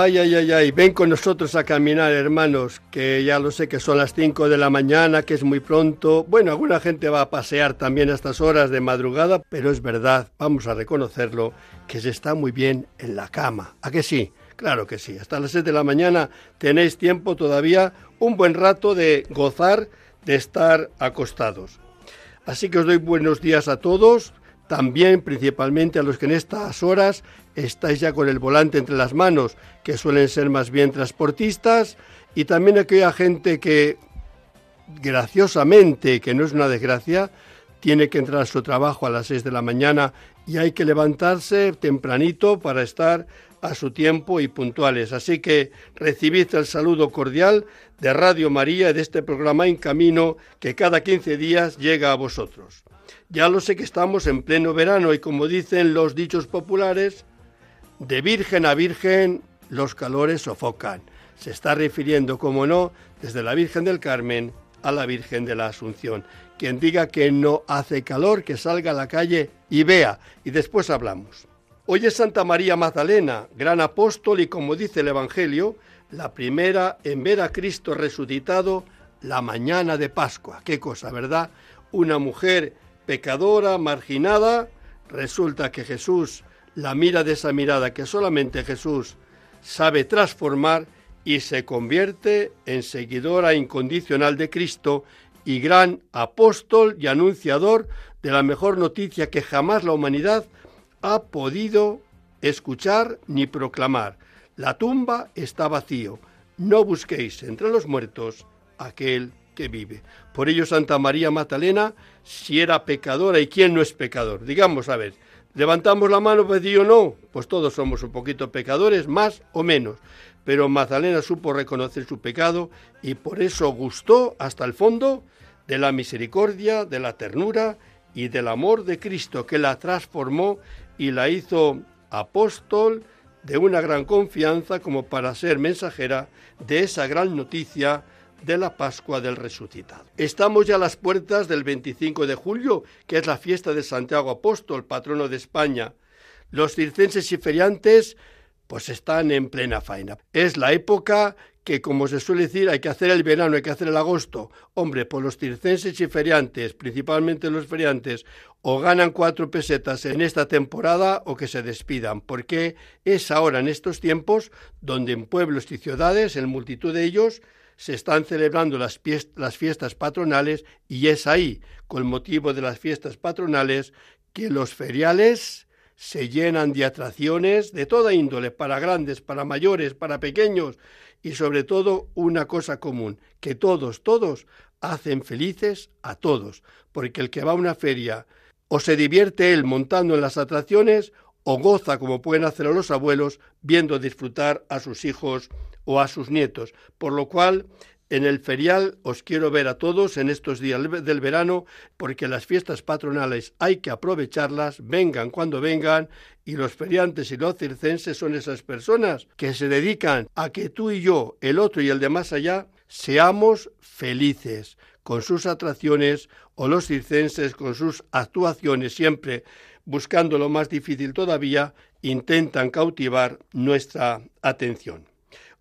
Ay, ay, ay, ay, ven con nosotros a caminar, hermanos, que ya lo sé que son las 5 de la mañana, que es muy pronto. Bueno, alguna gente va a pasear también a estas horas de madrugada, pero es verdad, vamos a reconocerlo, que se está muy bien en la cama. ¿A que sí? Claro que sí. Hasta las 6 de la mañana tenéis tiempo todavía, un buen rato de gozar de estar acostados. Así que os doy buenos días a todos, también principalmente a los que en estas horas estáis ya con el volante entre las manos, que suelen ser más bien transportistas, y también aquella gente que graciosamente, que no es una desgracia, tiene que entrar a su trabajo a las 6 de la mañana y hay que levantarse tempranito para estar a su tiempo y puntuales. Así que recibid el saludo cordial de Radio María de este programa En Camino que cada 15 días llega a vosotros. Ya lo sé que estamos en pleno verano y como dicen los dichos populares, de virgen a virgen los calores sofocan. Se está refiriendo, como no, desde la Virgen del Carmen a la Virgen de la Asunción. Quien diga que no hace calor, que salga a la calle y vea, y después hablamos. Hoy es Santa María Magdalena, gran apóstol y como dice el Evangelio, la primera en ver a Cristo resucitado la mañana de Pascua. Qué cosa, ¿verdad? Una mujer pecadora, marginada, resulta que Jesús la mira de esa mirada que solamente Jesús sabe transformar y se convierte en seguidora incondicional de Cristo y gran apóstol y anunciador de la mejor noticia que jamás la humanidad ha podido escuchar ni proclamar. La tumba está vacío. No busquéis entre los muertos aquel que vive. Por ello Santa María Magdalena, si era pecadora y quién no es pecador. Digamos, a ver, Levantamos la mano pues decir no, pues todos somos un poquito pecadores, más o menos. Pero Magdalena supo reconocer su pecado y por eso gustó hasta el fondo de la misericordia, de la ternura y del amor de Cristo que la transformó y la hizo apóstol de una gran confianza como para ser mensajera de esa gran noticia de la Pascua del Resucitado. Estamos ya a las puertas del 25 de julio, que es la fiesta de Santiago Apóstol, patrono de España. Los circenses y feriantes pues están en plena faena. Es la época que, como se suele decir, hay que hacer el verano, hay que hacer el agosto. Hombre, pues los circenses y feriantes, principalmente los feriantes, o ganan cuatro pesetas en esta temporada o que se despidan, porque es ahora en estos tiempos donde en pueblos y ciudades, en multitud de ellos, se están celebrando las, fiestas patronales y es ahí, con motivo de las fiestas patronales, que los feriales se llenan de atracciones de toda índole, para grandes, para mayores, para pequeños, y sobre todo una cosa común, que todos, todos hacen felices a todos, porque el que va a una feria o se divierte él montando en las atracciones, o goza como pueden hacerlo los abuelos viendo disfrutar a sus hijos o a sus nietos, por lo cual en el ferial os quiero ver a todos en estos días del verano, porque las fiestas patronales hay que aprovecharlas, vengan cuando vengan, y los feriantes y los circenses son esas personas que se dedican a que tú y yo, el otro y el de más allá, seamos felices con sus atracciones o los circenses con sus actuaciones siempre buscando lo más difícil todavía, intentan cautivar nuestra atención.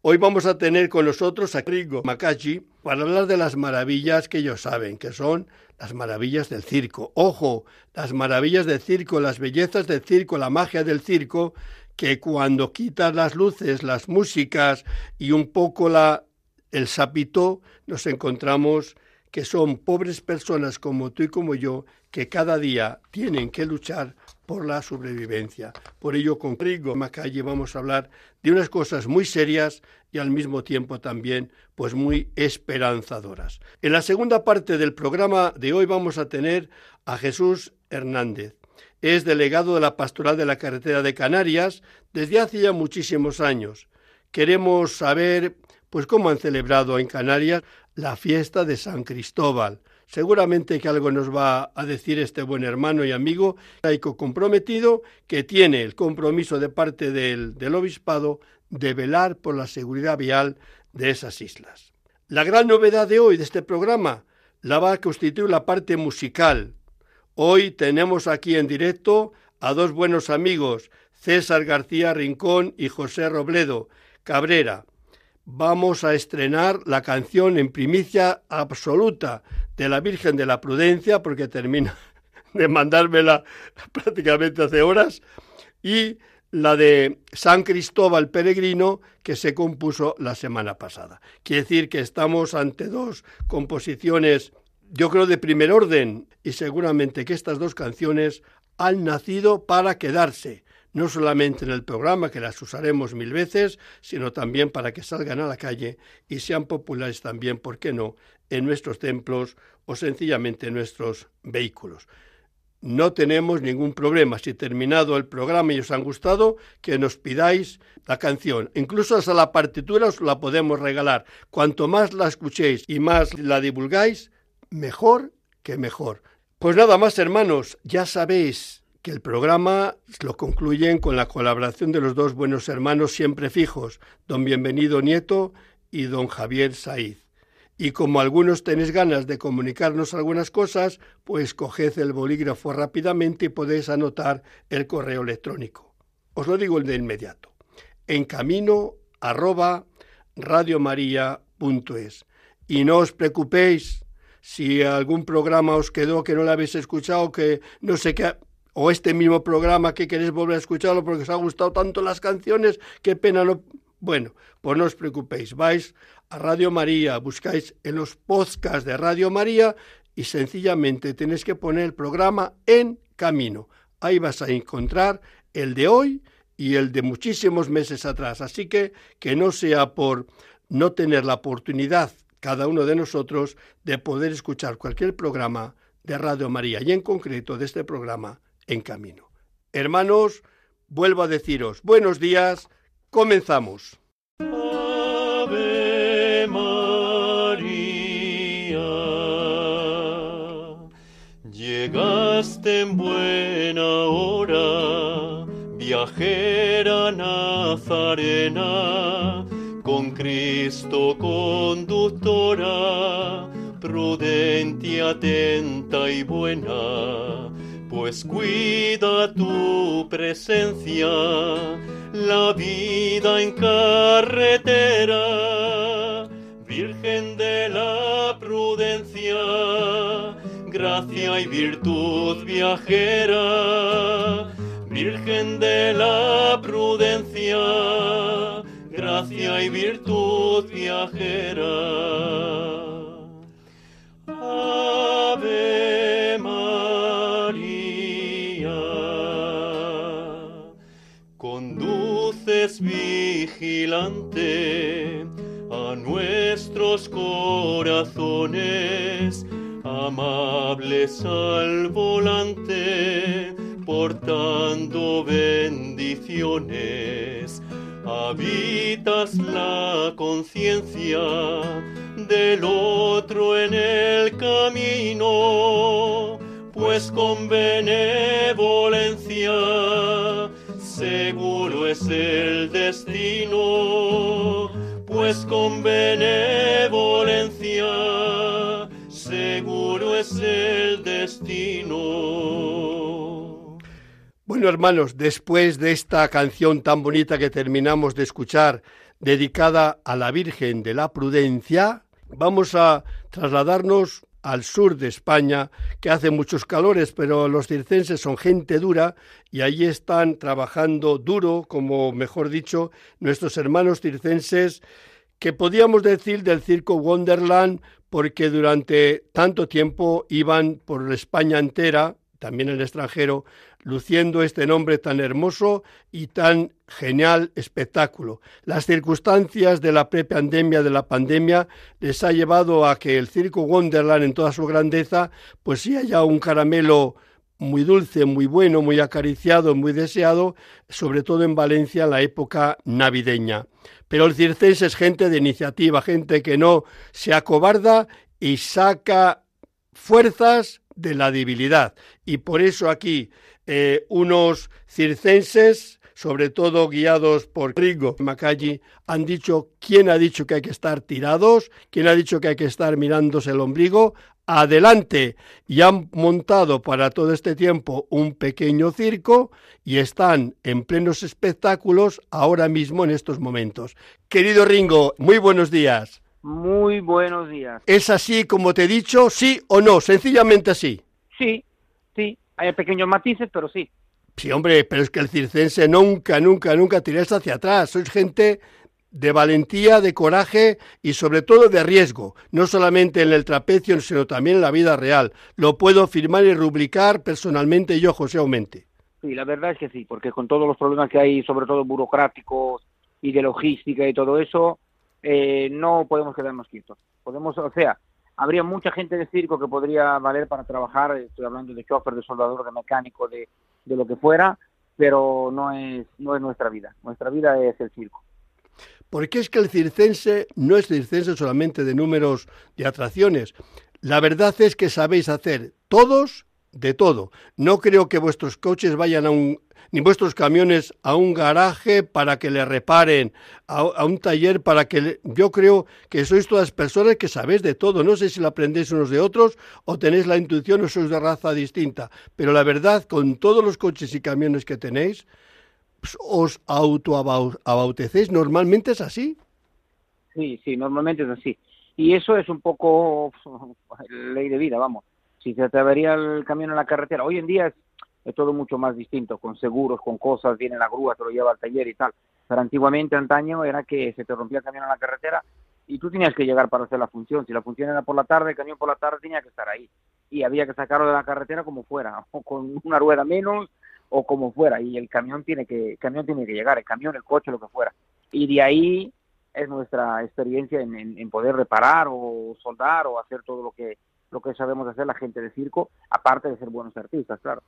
Hoy vamos a tener con nosotros a Rigo Makachi para hablar de las maravillas que ellos saben, que son las maravillas del circo. Ojo, las maravillas del circo, las bellezas del circo, la magia del circo, que cuando quitas las luces, las músicas y un poco la, el sapito, nos encontramos que son pobres personas como tú y como yo, que cada día tienen que luchar por la sobrevivencia. Por ello, con Rigo Macalle vamos a hablar de unas cosas muy serias y al mismo tiempo también pues muy esperanzadoras. En la segunda parte del programa de hoy vamos a tener a Jesús Hernández. Es delegado de la Pastoral de la Carretera de Canarias desde hace ya muchísimos años. Queremos saber pues cómo han celebrado en Canarias la fiesta de San Cristóbal. Seguramente que algo nos va a decir este buen hermano y amigo laico comprometido que tiene el compromiso de parte del, del obispado de velar por la seguridad vial de esas islas. La gran novedad de hoy de este programa la va a constituir la parte musical. Hoy tenemos aquí en directo a dos buenos amigos, César García Rincón y José Robledo Cabrera. Vamos a estrenar la canción en primicia absoluta de la Virgen de la Prudencia, porque termina de mandármela prácticamente hace horas, y la de San Cristóbal Peregrino que se compuso la semana pasada. Quiere decir que estamos ante dos composiciones, yo creo, de primer orden y seguramente que estas dos canciones han nacido para quedarse, no solamente en el programa, que las usaremos mil veces, sino también para que salgan a la calle y sean populares también, ¿por qué no?, en nuestros templos o sencillamente en nuestros vehículos no tenemos ningún problema. Si terminado el programa y os han gustado, que nos pidáis la canción. Incluso hasta la partitura os la podemos regalar. Cuanto más la escuchéis y más la divulgáis, mejor que mejor. Pues nada más, hermanos, ya sabéis que el programa lo concluyen con la colaboración de los dos buenos hermanos siempre fijos, don Bienvenido Nieto y don Javier Saiz. Y como algunos tenéis ganas de comunicarnos algunas cosas, pues coged el bolígrafo rápidamente y podéis anotar el correo electrónico. Os lo digo de inmediato. En camino arroba radiomaria.es. Y no os preocupéis si algún programa os quedó que no lo habéis escuchado, que no sé qué, o este mismo programa que queréis volver a escucharlo porque os ha gustado tanto las canciones, qué pena no. Bueno, pues no os preocupéis, vais a Radio María, buscáis en los podcasts de Radio María y sencillamente tenéis que poner el programa en camino. Ahí vas a encontrar el de hoy y el de muchísimos meses atrás. Así que que no sea por no tener la oportunidad cada uno de nosotros de poder escuchar cualquier programa de Radio María y en concreto de este programa en camino. Hermanos, vuelvo a deciros buenos días, comenzamos. Llegaste en buena hora, viajera nazarena, con Cristo conductora, prudente, atenta y buena, pues cuida tu presencia, la vida en carretera, Virgen de la prudencia gracia y virtud viajera, Virgen de la prudencia, gracia y virtud viajera. Conduces vigilante a nuestros corazones amables al volante, portando bendiciones. Habitas la conciencia del otro en el camino, pues con benevolencia seguro es el destino, pues con benevolencia seguro es el destino. Bueno, hermanos, después de esta canción tan bonita que terminamos de escuchar, dedicada a la Virgen de la Prudencia, vamos a trasladarnos al sur de España, que hace muchos calores, pero los circenses son gente dura y allí están trabajando duro, como mejor dicho, nuestros hermanos circenses, que podíamos decir del circo Wonderland, porque durante tanto tiempo iban por España entera, también el extranjero, luciendo este nombre tan hermoso y tan genial espectáculo. Las circunstancias de la prepandemia de la pandemia les ha llevado a que el circo Wonderland en toda su grandeza pues sí haya un caramelo muy dulce, muy bueno, muy acariciado, muy deseado, sobre todo en Valencia en la época navideña. Pero el circense es gente de iniciativa, gente que no se acobarda y saca fuerzas de la debilidad. Y por eso aquí eh, unos circenses, sobre todo guiados por Rigo Macalli, han dicho, ¿quién ha dicho que hay que estar tirados? ¿Quién ha dicho que hay que estar mirándose el ombligo? Adelante. Y han montado para todo este tiempo un pequeño circo y están en plenos espectáculos ahora mismo en estos momentos. Querido Ringo, muy buenos días. Muy buenos días. ¿Es así como te he dicho? ¿Sí o no? Sencillamente así. Sí, sí. Hay pequeños matices, pero sí. Sí, hombre, pero es que el circense nunca, nunca, nunca tiráis hacia atrás. Sois gente de valentía, de coraje y sobre todo de riesgo, no solamente en el trapecio, sino también en la vida real. Lo puedo firmar y rubricar personalmente yo, José Aumente. Sí, la verdad es que sí, porque con todos los problemas que hay, sobre todo burocráticos y de logística y todo eso, eh, no podemos quedarnos quietos. Podemos, o sea, habría mucha gente de circo que podría valer para trabajar, estoy hablando de chofer, de soldador, de mecánico, de, de lo que fuera, pero no es, no es nuestra vida. Nuestra vida es el circo. Porque es que el circense no es circense solamente de números de atracciones. La verdad es que sabéis hacer todos de todo. No creo que vuestros coches vayan a un, ni vuestros camiones a un garaje para que le reparen, a, un taller para que... Yo creo que sois todas personas que sabéis de todo. No sé si lo aprendéis unos de otros o tenéis la intuición o sois de raza distinta. Pero la verdad, con todos los coches y camiones que tenéis, pues, os autoabautéis. Normalmente es así. Sí, sí, normalmente es así. Y eso es un poco ley de vida, vamos. Si se atrevería el camión en la carretera, hoy en día es es todo mucho más distinto, con seguros, con cosas, viene la grúa, te lo lleva al taller y tal. Pero antiguamente, antaño, era que se te rompía el camión en la carretera y tú tenías que llegar para hacer la función. Si la función era por la tarde, el camión por la tarde tenía que estar ahí. Y había que sacarlo de la carretera como fuera, o con una rueda menos, o como fuera. Y el camión tiene que, el camión tiene que llegar, el camión, el coche, lo que fuera. Y de ahí es nuestra experiencia en, en poder reparar o soldar o hacer todo lo que lo que sabemos hacer la gente de circo, aparte de ser buenos artistas, claro.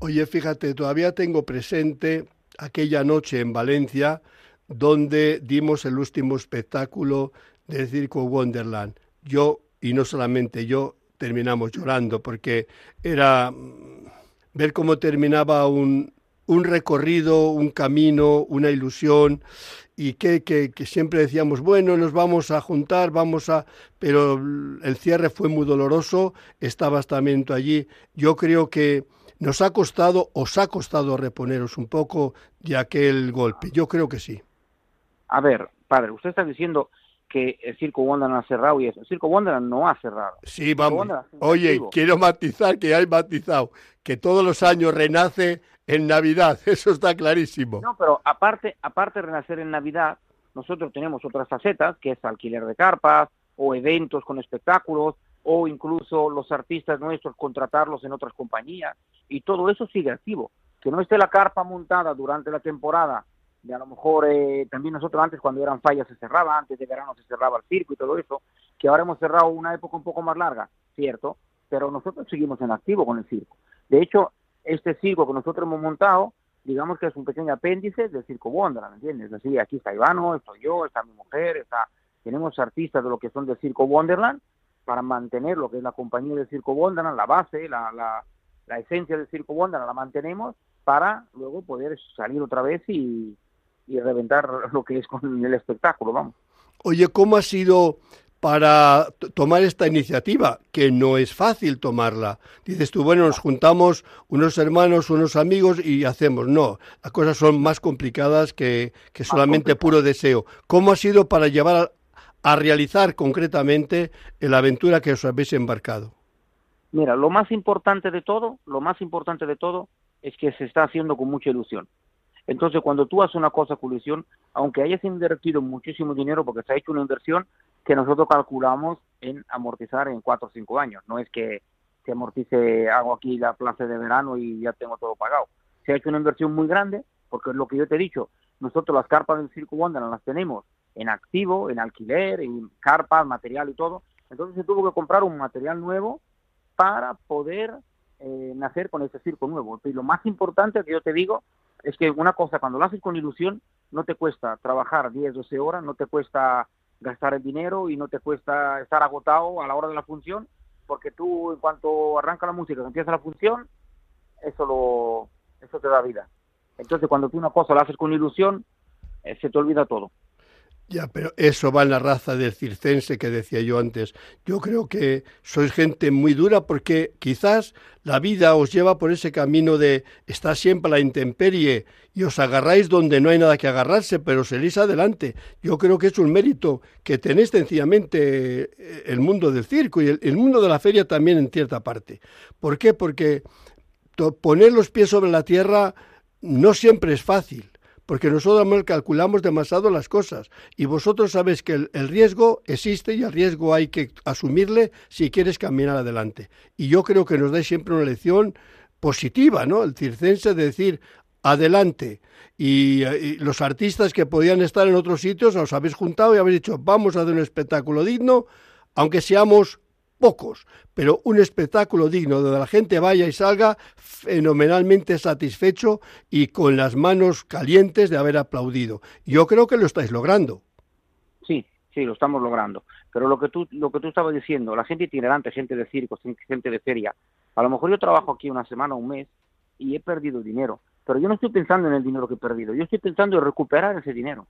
Oye, fíjate, todavía tengo presente aquella noche en Valencia donde dimos el último espectáculo del Circo Wonderland. Yo, y no solamente yo, terminamos llorando porque era mm, ver cómo terminaba un, un recorrido, un camino, una ilusión y que, que, que, siempre decíamos, bueno, nos vamos a juntar, vamos a... Pero el cierre fue muy doloroso, estabas también allí. Yo creo que ¿Nos ha costado, os ha costado reponeros un poco de aquel golpe? Yo creo que sí. A ver, padre, usted está diciendo que el Circo Wonderland ha cerrado y eso. El Circo Wonderland no ha cerrado. Sí, vamos. Oye, quiero matizar que hay matizado, que todos los años renace en Navidad, eso está clarísimo. No, pero aparte, aparte de renacer en Navidad, nosotros tenemos otras facetas, que es alquiler de carpas o eventos con espectáculos, o incluso los artistas nuestros contratarlos en otras compañías y todo eso sigue activo. Que no esté la carpa montada durante la temporada, de a lo mejor eh, también nosotros antes cuando eran fallas se cerraba, antes de verano se cerraba el circo y todo eso, que ahora hemos cerrado una época un poco más larga, cierto, pero nosotros seguimos en activo con el circo. De hecho, este circo que nosotros hemos montado, digamos que es un pequeño apéndice del circo Wonderland, ¿entiendes? Así, aquí está Ivano, estoy yo, está mi mujer, está, tenemos artistas de lo que son del circo Wonderland, para mantener lo que es la compañía del Circo Wonderland, la base, la, la, la esencia del Circo Wonderland, la mantenemos para luego poder salir otra vez y, y reventar lo que es con el espectáculo, vamos. Oye, ¿cómo ha sido para tomar esta iniciativa, que no es fácil tomarla. Dices tú, bueno, nos juntamos unos hermanos, unos amigos y hacemos. No, las cosas son más complicadas que, que solamente puro deseo. ¿Cómo ha sido para llevar a realizar concretamente la aventura que os habéis embarcado? Mira, lo más importante de todo, lo más importante de todo es que se está haciendo con mucha ilusión. Entonces, cuando tú haces una cosa con ilusión, aunque hayas invertido muchísimo dinero, porque se ha hecho una inversión que nosotros calculamos en amortizar en cuatro o cinco años, no es que se amortice, hago aquí la plaza de verano y ya tengo todo pagado. Se ha hecho una inversión muy grande, porque es lo que yo te he dicho, nosotros las carpas del Circo Wonderland las tenemos en activo, en alquiler, en carpas, material y todo. Entonces se tuvo que comprar un material nuevo para poder eh, nacer con ese circo nuevo. Y lo más importante que yo te digo es que una cosa, cuando lo haces con ilusión, no te cuesta trabajar 10, 12 horas, no te cuesta gastar el dinero y no te cuesta estar agotado a la hora de la función, porque tú en cuanto arranca la música, empieza la función, eso lo eso te da vida. Entonces cuando tú una cosa la haces con ilusión, eh, se te olvida todo. Ya, pero eso va en la raza del circense que decía yo antes. Yo creo que sois gente muy dura porque quizás la vida os lleva por ese camino de estar siempre la intemperie y os agarráis donde no hay nada que agarrarse, pero salís adelante. Yo creo que es un mérito que tenéis sencillamente eh, el mundo del circo y el, el mundo de la feria también en cierta parte. ¿Por qué? Porque poner los pies sobre la tierra no siempre es fácil porque nosotros calculamos demasiado las cosas y vosotros sabéis que el, riesgo existe y el riesgo hay que asumirle si quieres caminar adelante. Y yo creo que nos dais siempre una lección positiva, ¿no? El circense de decir, adelante. Y, y, los artistas que podían estar en otros sitios os habéis juntado y habéis dicho, vamos a hacer un espectáculo digno, aunque seamos pocos, pero un espectáculo digno donde la gente vaya y salga fenomenalmente satisfecho y con las manos calientes de haber aplaudido. Yo creo que lo estáis logrando. Sí, sí, lo estamos logrando. Pero lo que tú, lo que tú estabas diciendo, la gente itinerante, gente de circo, gente de feria, a lo mejor yo trabajo aquí una semana, un mes y he perdido dinero, pero yo no estoy pensando en el dinero que he perdido, yo estoy pensando en recuperar ese dinero.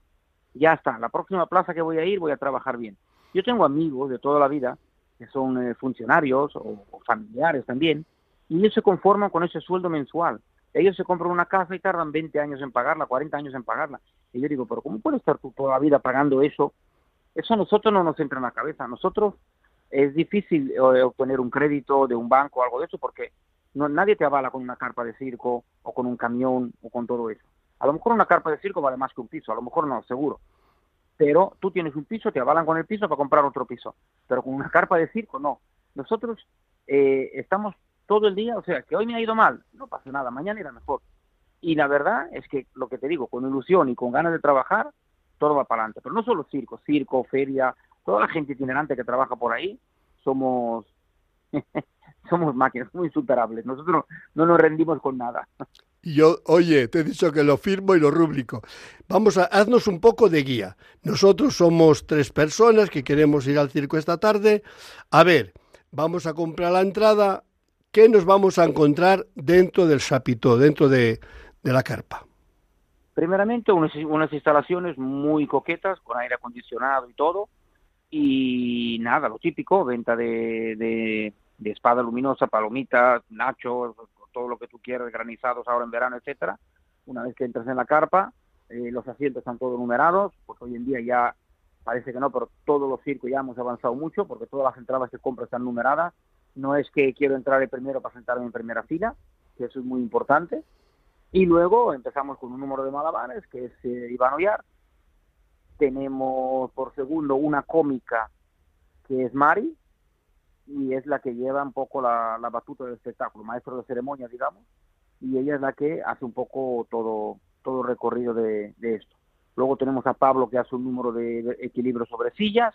Ya está, la próxima plaza que voy a ir voy a trabajar bien. Yo tengo amigos de toda la vida que son eh, funcionarios o, familiares también, y ellos se conforman con ese sueldo mensual. Ellos se compran una casa y tardan 20 años en pagarla, 40 años en pagarla. Y yo digo, pero ¿cómo puedes estar tú toda la vida pagando eso? Eso a nosotros no nos entra en la cabeza. A nosotros es difícil eh, obtener un crédito de un banco o algo de eso porque no, nadie te avala con una carpa de circo o con un camión o con todo eso. A lo mejor una carpa de circo vale más que un piso, a lo mejor no, seguro pero tú tienes un piso, te avalan con el piso para comprar otro piso, pero con una carpa de circo no. Nosotros eh, estamos todo el día, o sea, que hoy me ha ido mal, no pasa nada, mañana irá mejor. Y la verdad es que lo que te digo, con ilusión y con ganas de trabajar, todo va para adelante. Pero no solo circo, circo, feria, toda la gente itinerante que trabaja por ahí, somos somos máquinas muy insuperables. Nosotros no nos rendimos con nada. Y yo, oye, te he dicho que lo firmo y lo rubrico. Vamos a, haznos un poco de guía. Nosotros somos tres personas que queremos ir al circo esta tarde. A ver, vamos a comprar la entrada. ¿Qué nos vamos a encontrar dentro del sapito, dentro de, la carpa? Primeramente, unas, unas instalaciones muy coquetas, con aire acondicionado y todo. Y nada, lo típico, venta de, de espada luminosa, palomitas, nachos, todo lo que tú quieras, granizados ahora en verano, etcétera. Una vez que entras en la carpa, eh, los asientos están todos numerados, pues hoy en día ya parece que no, pero todos los circos ya hemos avanzado mucho porque todas las entradas que compras están numeradas. No es que quiero entrar el primero para sentarme en primera fila, que eso es muy importante. Y luego empezamos con un número de malabares, que es eh, Iván Oyar. Tenemos por segundo una cómica, que es Mari, y es la que lleva un poco la, batuta del espectáculo, maestro de ceremonia, digamos, y ella es la que hace un poco todo, todo recorrido de, esto. Luego tenemos a Pablo que hace un número de equilibrio sobre sillas,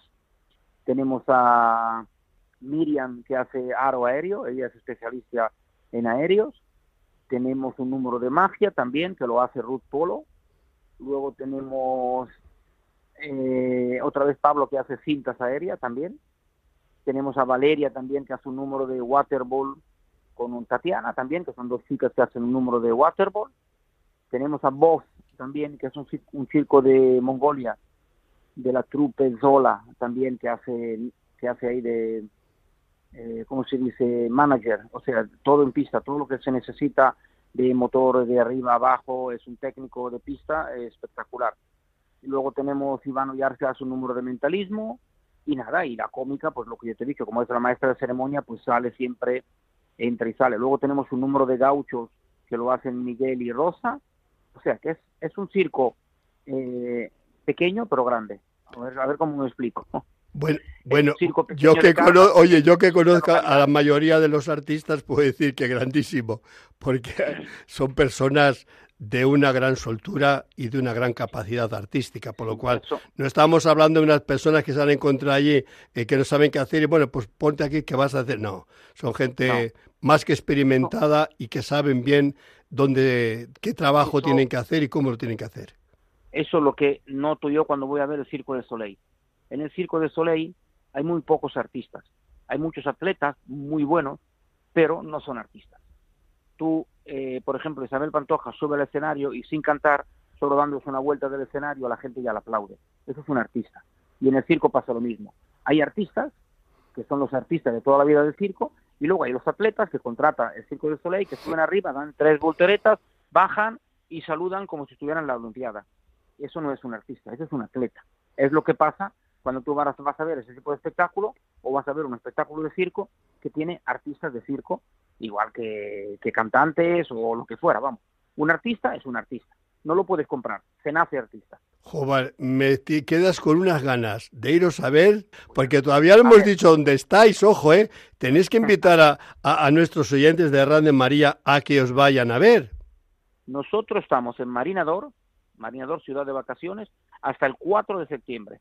tenemos a Miriam que hace aro aéreo, ella es especialista en aéreos, tenemos un número de magia también que lo hace Ruth Polo, luego tenemos eh, otra vez Pablo que hace cintas aéreas también, tenemos a Valeria también, que hace un número de waterball con un Tatiana también, que son dos chicas que hacen un número de waterball. Tenemos a Voz también, que es un, un circo de Mongolia, de la trupe Zola también, que hace, que hace ahí de, eh, ¿cómo se dice? Manager, o sea, todo en pista, todo lo que se necesita de motor de arriba abajo, es un técnico de pista espectacular. Y luego tenemos Ivano Yarse, hace un número de mentalismo, y nada, y la cómica, pues lo que yo te he dicho, como es la maestra de ceremonia, pues sale siempre, entra y sale. Luego tenemos un número de gauchos que lo hacen Miguel y Rosa, o sea que es, es un circo eh, pequeño pero grande. A ver, a ver cómo me explico. Bueno, bueno yo que oye, yo que conozco a la mayoría de los artistas puedo decir que grandísimo, porque son personas de una gran soltura y de una gran capacidad artística, por lo cual no estamos hablando de unas personas que se han encontrado allí y eh, que no saben qué hacer y bueno, pues ponte aquí qué vas a hacer. No, son gente más que experimentada y que saben bien dónde, qué trabajo tienen que hacer y cómo lo tienen que hacer. Eso es lo que noto yo cuando voy a ver el Circo de Soleil. En el Circo de Soleil hay muy pocos artistas Hay muchos atletas muy buenos, pero no son artistas. Tú, eh, por ejemplo, Isabel Pantoja sube al escenario y sin cantar, solo dándose una vuelta del escenario, la gente ya la aplaude. Eso es un artista. Y en el circo pasa lo mismo. Hay artistas, que son los artistas de toda la vida del circo, y luego hay los atletas que contrata el Circo del Soleil, que suben arriba, dan tres volteretas, bajan y saludan como si estuvieran en la Olimpiada. Eso no es un artista, eso es un atleta. Es lo que pasa cuando tú vas a ver ese tipo de espectáculo o vas a ver un espectáculo de circo que tiene artistas de circo, igual que, que cantantes o lo que fuera, vamos. Un artista es un artista, no lo puedes comprar, se nace artista. Joder, me quedas con unas ganas de iros a ver, porque todavía no hemos dicho dónde estáis, ojo, ¿eh? Tenéis que invitar a, a, a nuestros oyentes de Radio María a que os vayan a ver. Nosotros estamos en Marinador, Marinador Ciudad de Vacaciones, hasta el 4 de septiembre.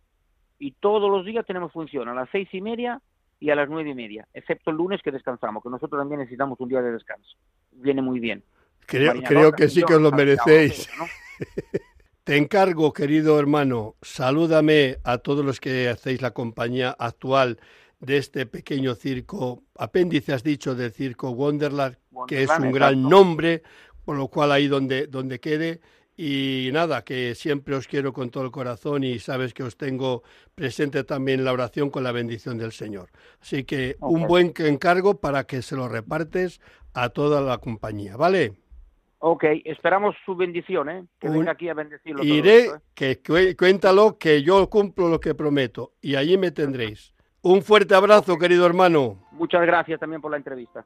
Y todos los días tenemos función a las seis y media y a las nueve y media, excepto el lunes que descansamos, que nosotros también necesitamos un día de descanso. Viene muy bien. Creo, creo que sí que os lo merecéis. ¿no? Te encargo, querido hermano, salúdame a todos los que hacéis la compañía actual de este pequeño circo, apéndice has dicho del circo Wonderland, Wonderland que es un gran nombre, por lo cual ahí donde, donde quede. Y nada, que siempre os quiero con todo el corazón y sabes que os tengo presente también en la oración con la bendición del Señor. Así que okay. un buen encargo para que se lo repartes a toda la compañía, ¿vale? Ok, esperamos su bendición, ¿eh? Que un... venga aquí a bendecirlo. Iré, esto, ¿eh? que cu cuéntalo, que yo cumplo lo que prometo y allí me tendréis. Un fuerte abrazo, querido hermano. Muchas gracias también por la entrevista.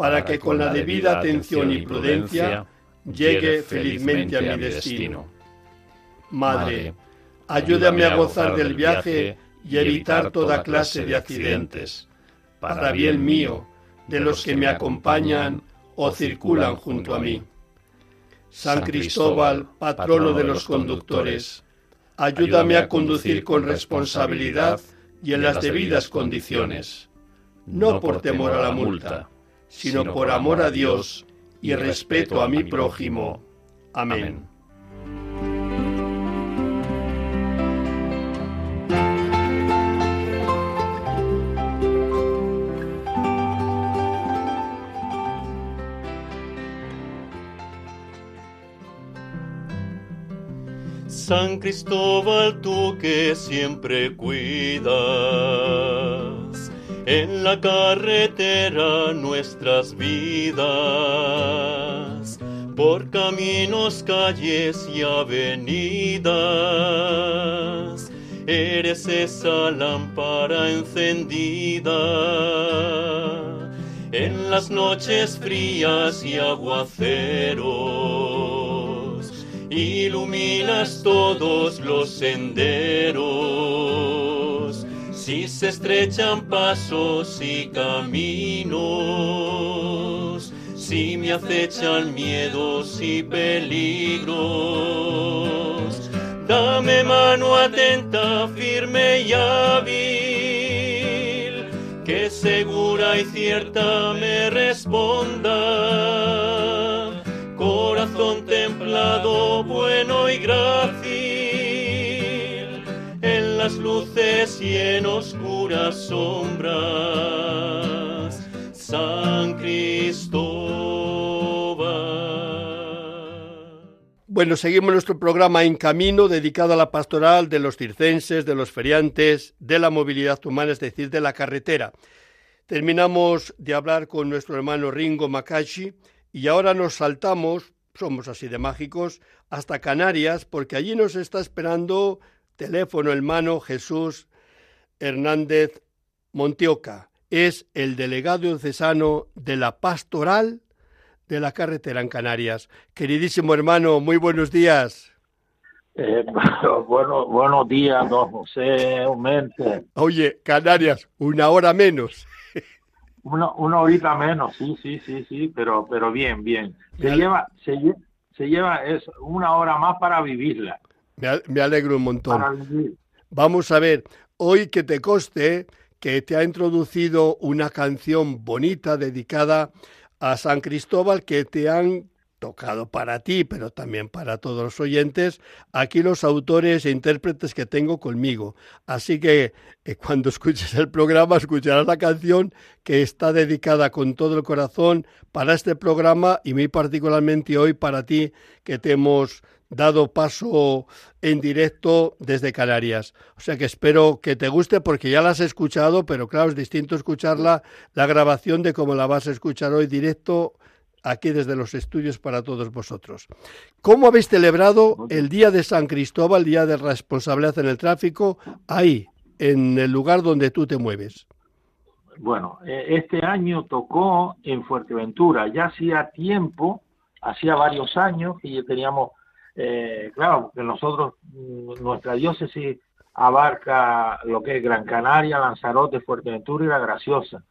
para que con la debida atención y prudencia llegue felizmente a mi destino. Madre, ayúdame a gozar del viaje y evitar toda clase de accidentes, para bien mío, de los que me acompañan o circulan junto a mí. San Cristóbal, patrono de los conductores, ayúdame a conducir con responsabilidad y en las debidas condiciones, no por temor a la multa sino por amor a Dios y respeto a mi prójimo. Amén. San Cristóbal, tú que siempre cuidas en la carretera nuestras vidas, por caminos, calles y avenidas. Eres esa lámpara encendida en las noches frías y aguaceros. Iluminas todos los senderos si se estrechan pasos y caminos, si me acechan miedos y peligros, dame mano atenta, firme y hábil, que segura y cierta me responda, corazón templado, bueno y grácil las luces y en oscuras sombras, San Cristóbal. Bueno, seguimos nuestro programa En Camino, dedicado a la pastoral de los circenses, de los feriantes, de la movilidad humana, es decir, de la carretera. Terminamos de hablar con nuestro hermano Ringo Makashi y ahora nos saltamos, somos así de mágicos, hasta Canarias porque allí nos está esperando teléfono hermano Jesús Hernández Montioca. Es el delegado diocesano de la pastoral de la carretera en Canarias. Queridísimo hermano, muy buenos días. Eh, bueno, buenos días, don José Aumente. Oye, Canarias, una hora menos. Una, una horita menos, sí, sí, sí, sí, pero, pero bien, bien. Se lleva, se, se lleva es una hora más para vivirla. Me, alegro un montón. Vamos a ver, hoy que te coste que te ha introducido una canción bonita dedicada a San Cristóbal que te han tocado para ti, pero también para todos los oyentes, aquí los autores e intérpretes que tengo conmigo. Así que eh, cuando escuches el programa escucharás la canción que está dedicada con todo el corazón para este programa y muy particularmente hoy para ti que te hemos dado paso en directo desde Canarias. O sea que espero que te guste porque ya la has escuchado, pero claro, es distinto escucharla, la grabación de cómo la vas a escuchar hoy directo aquí desde los estudios para todos vosotros. ¿Cómo habéis celebrado el Día de San Cristóbal, el Día de Responsabilidad en el Tráfico, ahí, en el lugar donde tú te mueves? Bueno, e, este año tocó en Fuerteventura. Ya hacía tiempo, hacía varios años que ya teníamos, eh, claro, que nosotros, mm, nuestra diócesis abarca lo que es Gran Canaria, Lanzarote, Fuerteventura y La Graciosa.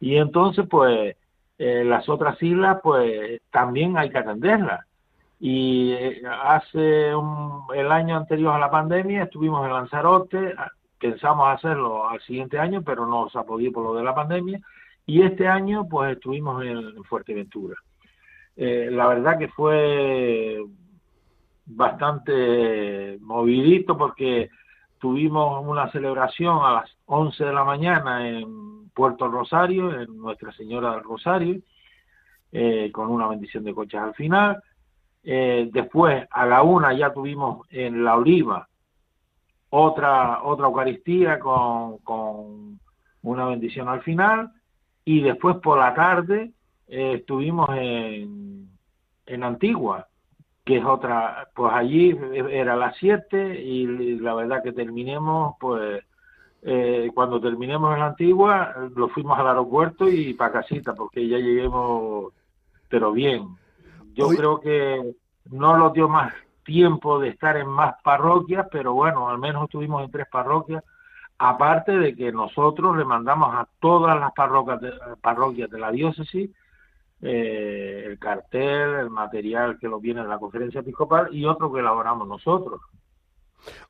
Y entonces, pues, eh, las otras islas, pues también hay que atenderlas. Y eh, hace el año anterior a la pandemia estuvimos en Lanzarote, pensamos hacerlo al siguiente año, pero no se ha por lo de la pandemia. Y este año, pues estuvimos en, Fuerteventura. Eh, la verdad que fue bastante movidito porque tuvimos una celebración a las 11 de la mañana en Puerto Rosario, en Nuestra Señora del Rosario, eh, con una bendición de coches al final. Eh, después, a la una ya tuvimos en La Oliva otra, otra Eucaristía con, con una bendición al final. Y después por la tarde eh, estuvimos en, en Antigua, que es otra, pues allí era las 7 y la verdad que terminemos pues eh, cuando terminemos en la antigua, lo fuimos al aeropuerto y para casita, porque ya lleguemos, pero bien. Yo creo que no nos dio más tiempo de estar en más parroquias, pero bueno, al menos estuvimos en tres parroquias, aparte de que nosotros le mandamos a todas las parroquias de, parroquias de la diócesis eh, el cartel, el material que lo viene en la conferencia episcopal y otro que elaboramos nosotros.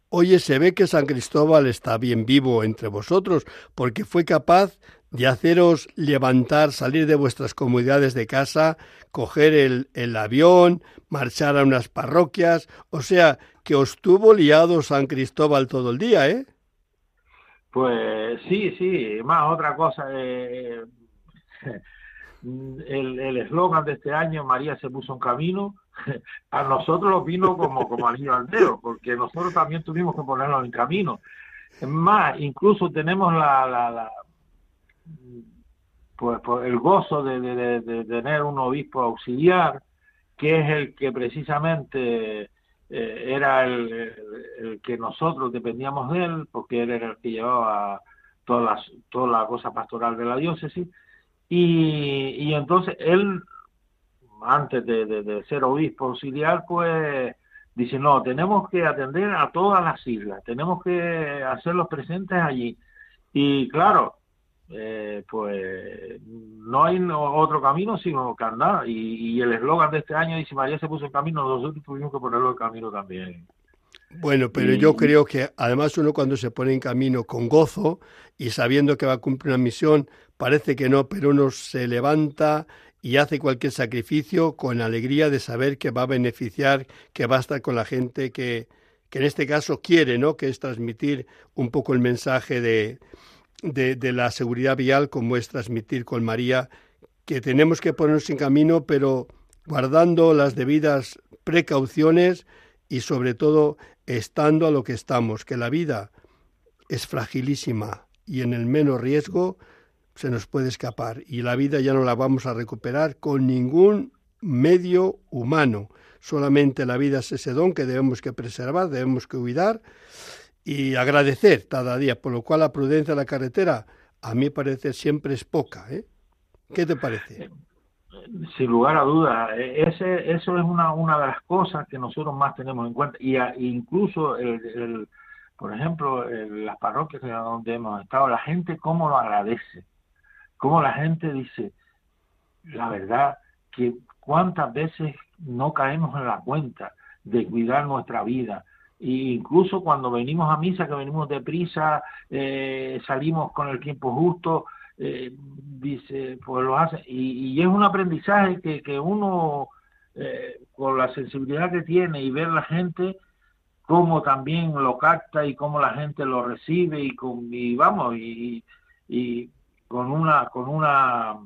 Oye, se ve que San Cristóbal está bien vivo entre vosotros, porque fue capaz de haceros levantar, salir de vuestras comunidades de casa, coger el, el, avión, marchar a unas parroquias, o sea, que os tuvo liado San Cristóbal todo el día, ¿eh? Pues sí, sí, más otra cosa. Eh, el eslogan de este año, María se puso en camino, a nosotros nos vino como, como al dedo, porque nosotros también tuvimos que ponerlo en camino. Es más, incluso tenemos la, la, pues, pues, el gozo de, tener un obispo auxiliar, que es el que precisamente eh, era el, que nosotros dependíamos de él, porque él era el que llevaba todas las, toda la cosa pastoral de la diócesis, y, y entonces él antes de, ser obispo auxiliar, pues dice, no, tenemos que atender a todas las islas, tenemos que hacerlos presentes allí. Y claro, eh, pues no hay otro camino sino que andar. Y, el eslogan de este año dice, María se puso en camino, nosotros tuvimos que ponerlo en camino también. Bueno, pero yo creo que además uno cuando se pone en camino con gozo y sabiendo que va a cumplir una misión, parece que no, pero uno se levanta y hace cualquier sacrificio con alegría de saber que va a beneficiar, que va a estar con la gente que, que en este caso quiere, ¿no? Que es transmitir un poco el mensaje de, de, de la seguridad vial, como es transmitir con María, que tenemos que ponernos en camino, pero guardando las debidas precauciones y sobre todo estando a lo que estamos, que la vida es fragilísima y en el menos riesgo se nos puede escapar y la vida ya no la vamos a recuperar con ningún medio humano. Solamente la vida es ese don que debemos que preservar, debemos que cuidar y agradecer cada día, por lo cual la prudencia de la carretera a mí parece siempre es poca. ¿eh? ¿Qué te parece? Sin lugar a dudas, e, ese, eso es una, una de las cosas que nosotros más tenemos en cuenta. Y incluso, el, por ejemplo, las parroquias donde hemos estado, la gente cómo lo agradece, cómo la gente dice, la verdad, que cuántas veces no caemos en la cuenta de cuidar nuestra vida, e incluso cuando venimos a misa, que venimos deprisa, eh, salimos con el tiempo justo, eh, dice, pues lo hace. Y, es un aprendizaje que, que uno, eh, con la sensibilidad que tiene y ver la gente, cómo también lo capta y cómo la gente lo recibe y, con, vamos, y con una, con una,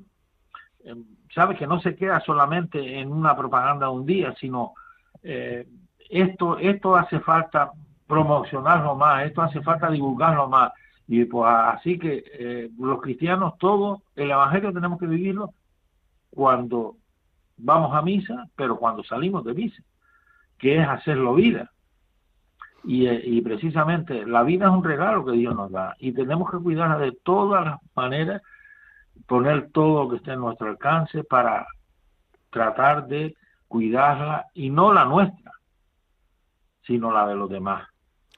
em, sabes que no se queda solamente en una propaganda de un día, sino eh, esto, esto hace falta promocionarlo más, esto hace falta divulgarlo más. Y pues así que eh, los cristianos todos, el Evangelio tenemos que vivirlo cuando vamos a misa, pero cuando salimos de misa, que es hacerlo vida. Y, precisamente la vida es un regalo que Dios nos da y tenemos que cuidarla de todas las maneras, poner todo lo que esté en nuestro alcance para tratar de cuidarla y no la nuestra, sino la de los demás.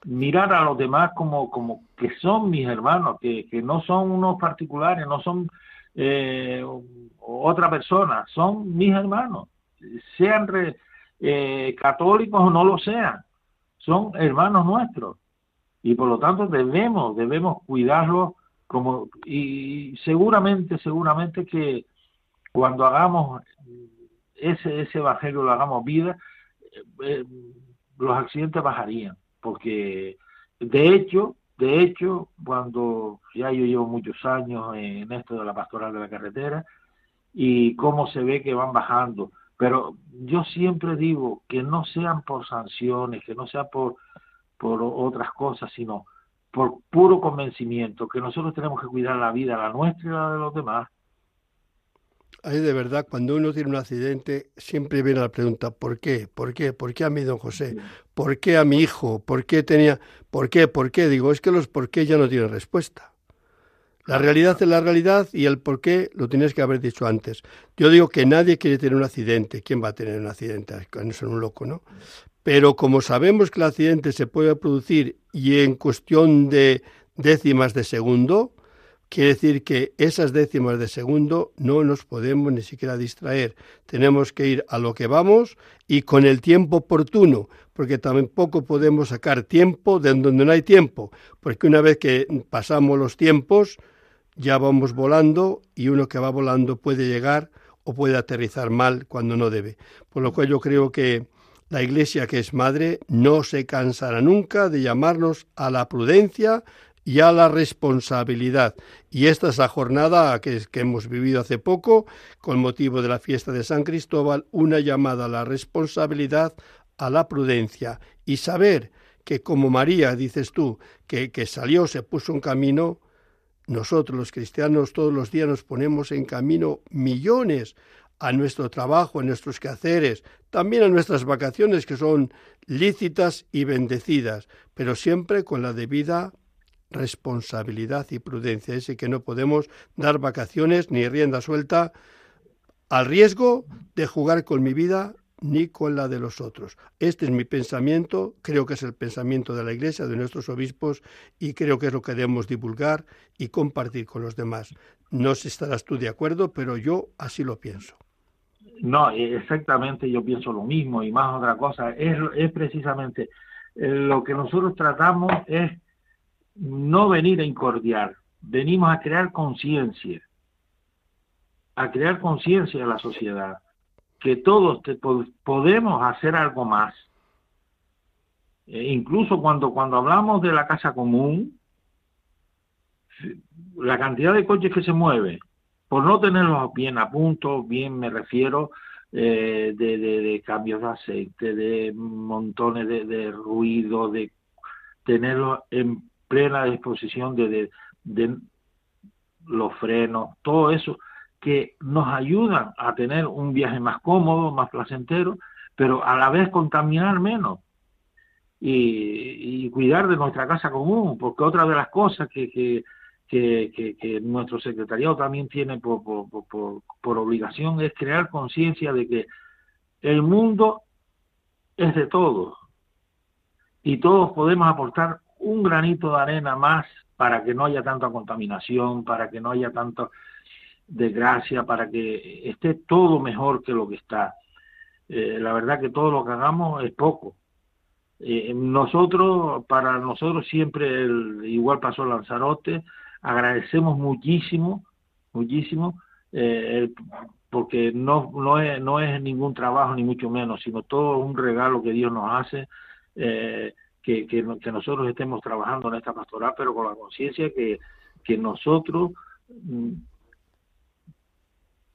Mirar a los demás como, como que son mis hermanos, que, que no son unos particulares, no son eh, otra persona, son mis hermanos, sean eh, católicos o no lo sean, son hermanos nuestros. Y por lo tanto debemos debemos cuidarlos como y seguramente seguramente que cuando hagamos ese ese evangelio lo hagamos vida eh, los accidentes bajarían, porque de hecho, de hecho, cuando ya yo llevo muchos años en esto de la pastoral de la carretera y cómo se ve que van bajando, pero yo siempre digo que no sean por sanciones, que no sea por, por otras cosas, sino por puro convencimiento, que nosotros tenemos que cuidar la vida, la nuestra y la de los demás, Ahí de verdad, cuando uno tiene un accidente, siempre viene la pregunta, ¿por qué? ¿Por qué? ¿Por qué a mí, don José? ¿Por qué a mi hijo? ¿Por qué tenía? ¿Por qué? ¿Por qué? Digo, es que los por qué ya no tienen respuesta. La realidad es la realidad y el por qué lo tienes que haber dicho antes. Yo digo que nadie quiere tener un accidente. ¿Quién va a tener un accidente? No son un loco, ¿no? Pero como sabemos que el accidente se puede producir y en cuestión de décimas de segundo, Quiere decir que esas décimas de segundo no nos podemos ni siquiera distraer. Tenemos que ir a lo que vamos y con el tiempo oportuno, porque tampoco podemos sacar tiempo de donde no hay tiempo, porque una vez que pasamos los tiempos, ya vamos volando y uno que va volando puede llegar o puede aterrizar mal cuando no debe. Por lo cual yo creo que la Iglesia que es madre no se cansará nunca de llamarnos a la prudencia, y a la responsabilidad. Y esta es la jornada que, que, hemos vivido hace poco, con motivo de la fiesta de San Cristóbal, una llamada a la responsabilidad, a la prudencia y saber que como María, dices tú, que, que salió, se puso en camino, nosotros los cristianos todos los días nos ponemos en camino millones a nuestro trabajo, a nuestros quehaceres, también a nuestras vacaciones que son lícitas y bendecidas, pero siempre con la debida responsabilidad y prudencia. Es que no podemos dar vacaciones ni rienda suelta al riesgo de jugar con mi vida ni con la de los otros. Este es mi pensamiento, creo que es el pensamiento de la Iglesia, de nuestros obispos, y creo que es lo que debemos divulgar y compartir con los demás. No sé si estarás tú de acuerdo, pero yo así lo pienso. No, exactamente, yo pienso lo mismo y más otra cosa. Es, es precisamente eh, lo que nosotros tratamos es no venir a incordiar, venimos a crear conciencia, a crear conciencia en la sociedad, que todos podemos hacer algo más. E incluso cuando, cuando hablamos de la casa común, la cantidad de coches que se mueve, por no tenerlos bien a punto, bien me refiero, eh, de, de, cambios de aceite, de montones de, de ruido, de tenerlos en plena disposición de, de, los frenos, todo eso que nos ayudan a tener un viaje más cómodo, más placentero, pero a la vez contaminar menos y, cuidar de nuestra casa común, porque otra de las cosas que, que, que, nuestro secretariado también tiene por, por, por obligación es crear conciencia de que el mundo es de todos y todos podemos aportar un granito de arena más para que no haya tanta contaminación, para que no haya tanta desgracia, para que esté todo mejor que lo que está. Eh, la verdad que todo lo que hagamos es poco. Eh, nosotros, para nosotros siempre, igual pasó Lanzarote, agradecemos muchísimo, muchísimo, eh, porque no, no, es, no es ningún trabajo ni mucho menos, sino todo un regalo que Dios nos hace, que, que, que, nosotros estemos trabajando en esta pastoral, pero con la conciencia que, que nosotros mm,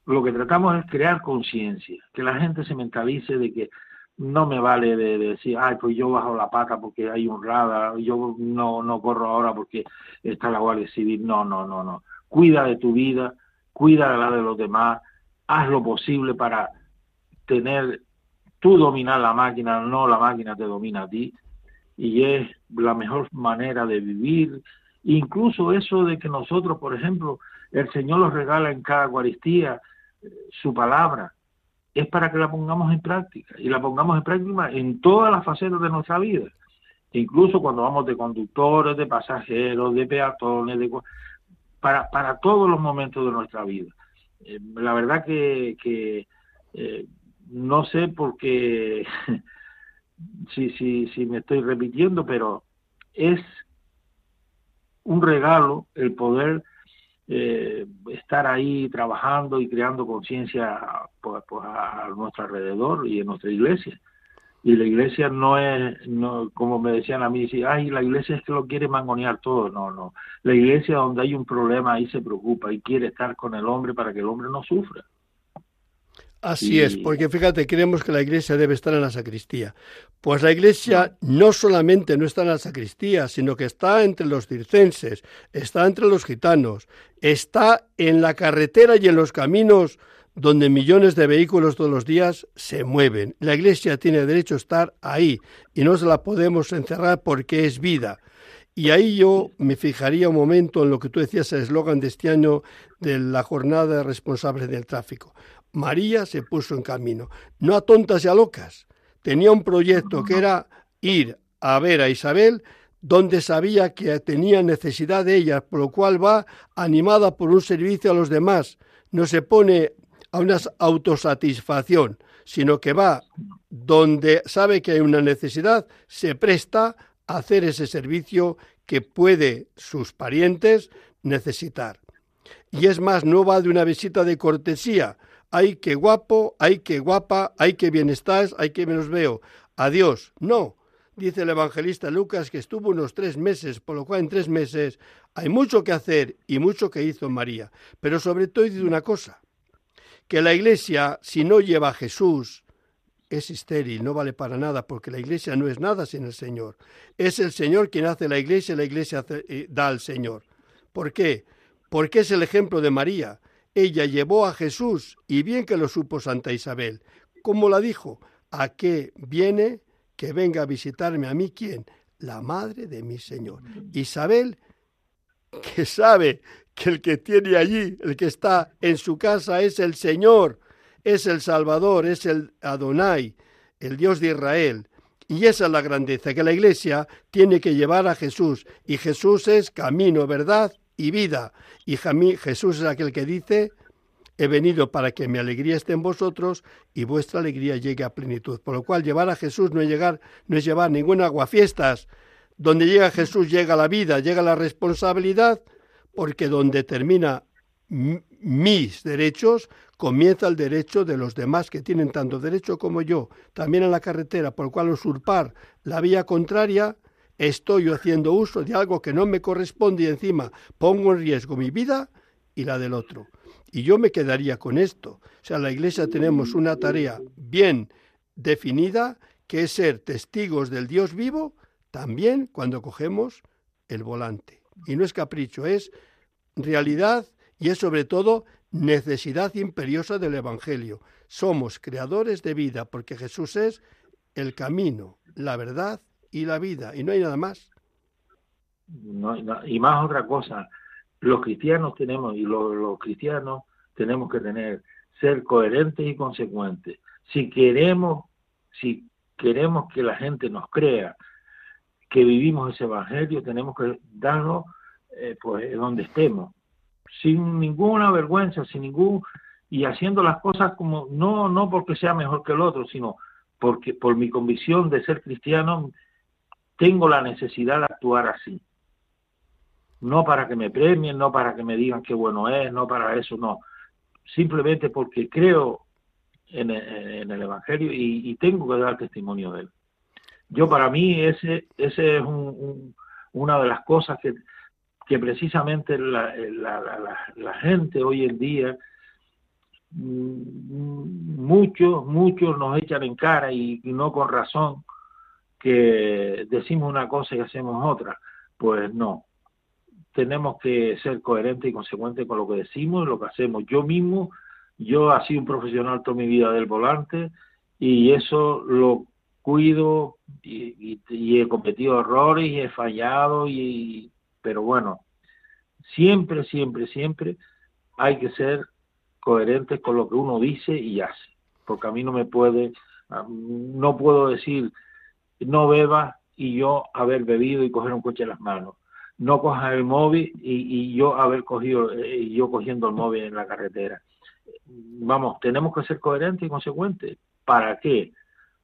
lo que tratamos es crear conciencia, que la gente se mentalice de que no me vale de, decir, ay, pues yo bajo la pata porque hay un radar, yo no, no corro ahora porque está la Guardia Civil. No, no, no, no. Cuida de tu vida, cuida de la de los demás, haz lo posible para tener, tú dominar la máquina, no la máquina te domina a ti, y es la mejor manera de vivir. Incluso eso de que nosotros, por ejemplo, el Señor nos regala en cada Eucaristía su palabra, es para que la pongamos en práctica y la pongamos en práctica en todas las facetas de nuestra vida, incluso cuando vamos de conductores, de pasajeros, de peatones, de, para, para todos los momentos de nuestra vida. Eh, la verdad que, que eh, no sé por qué, si, si, si me estoy repitiendo, pero es un regalo el poder eh, estar ahí trabajando y creando conciencia pues, pues, a nuestro alrededor y en nuestra iglesia. Y la iglesia no es, no, como me decían a mí, ay, la iglesia es que lo quiere mangonear todo. No, no. La iglesia donde hay un problema ahí se preocupa y quiere estar con el hombre para que el hombre no sufra. Así es, porque fíjate, creemos que la iglesia debe estar en la sacristía. Pues la iglesia no solamente no está en la sacristía, sino que está entre los circenses, está entre los gitanos, está en la carretera y en los caminos donde millones de vehículos todos los días se mueven. La iglesia tiene derecho a estar ahí y no se la podemos encerrar porque es vida. Y ahí yo me fijaría un momento en lo que tú decías, el eslogan de este año de la jornada de responsables del tráfico. María se puso en camino, no a tontas y a locas. Tenía un proyecto que era ir a ver a Isabel donde sabía que tenía necesidad de ella, por lo cual va animada por un servicio a los demás. No se pone a una autosatisfacción, sino que va donde sabe que hay una necesidad, se presta a hacer ese servicio que puede sus parientes necesitar. Y es más, no va de una visita de cortesía, ay, qué guapo, ay, qué guapa, ay, qué bien estás, ay, qué menos veo. Adiós. No, dice el evangelista Lucas que estuvo unos tres meses, por lo cual en tres meses hay mucho que hacer y mucho que hizo María. Pero sobre todo dice una cosa, que la iglesia, si no lleva a Jesús, es estéril, no vale para nada, porque la iglesia no es nada sin el Señor. Es el Señor quien hace la iglesia y la iglesia eh, da al Señor. ¿Por qué? Porque es el ejemplo de María. Ella llevó a Jesús y bien que lo supo Santa Isabel. ¿Cómo la dijo? ¿A qué viene que venga a visitarme a mí quién? La madre de mi Señor. Isabel, que sabe que el que tiene allí, el que está en su casa es el Señor, es el Salvador, es el Adonai, el Dios de Israel. Y esa es la grandeza, que la iglesia tiene que llevar a Jesús. Y Jesús es camino, verdad y vida. Y Jesús es aquel que dice, he venido para que mi alegría esté en vosotros y vuestra alegría llegue a plenitud. Por lo cual llevar a Jesús no es, llegar, no es llevar ninguna aguafiestas. Donde llega Jesús llega la vida, llega la responsabilidad, porque donde termina mis derechos, comienza el derecho de los demás que tienen tanto derecho como yo, también en la carretera, por lo cual usurpar la vía contraria estoy haciendo uso de algo que no me corresponde y encima pongo en riesgo mi vida y la del otro. Y yo me quedaría con esto. O sea, la Iglesia tenemos una tarea bien definida, que es ser testigos del Dios vivo, también cuando cogemos el volante. Y no es capricho, es realidad y es sobre todo necesidad imperiosa del Evangelio. Somos creadores de vida porque Jesús es el camino, la verdad y la vida, y no hay nada más. y más otra cosa, los cristianos tenemos, y los cristianos tenemos que tener, ser coherentes y consecuentes. Si queremos, si queremos que la gente nos crea que vivimos ese evangelio, tenemos que darlo eh, pues donde estemos, sin ninguna vergüenza, sin ningún y haciendo las cosas como no no porque sea mejor que el otro, sino porque por mi convicción de ser cristiano tengo la necesidad de actuar así. No para que me premien, no para que me digan qué bueno es, no para eso, no. Simplemente porque creo en el, Evangelio y, tengo que dar testimonio de él. Yo para mí ese, ese es una de las cosas que, que precisamente la, la, gente hoy en día, mm, muchos, muchos nos echan en cara y, no con razón que decimos una cosa y hacemos otra. Pues no, tenemos que ser coherentes y consecuentes con lo que decimos y lo que hacemos. Yo mismo yo he sido un profesional toda mi vida del volante y eso lo cuido y, he cometido errores y he fallado y pero bueno siempre siempre siempre hay que ser coherentes con lo que uno dice y hace porque a mí no me puede no puedo decir no beba y yo haber bebido y coger un coche en las manos no cojas el móvil y, yo haber cogido eh, yo cogiendo el móvil en la carretera vamos, tenemos que ser coherentes y consecuentes. ¿Para qué?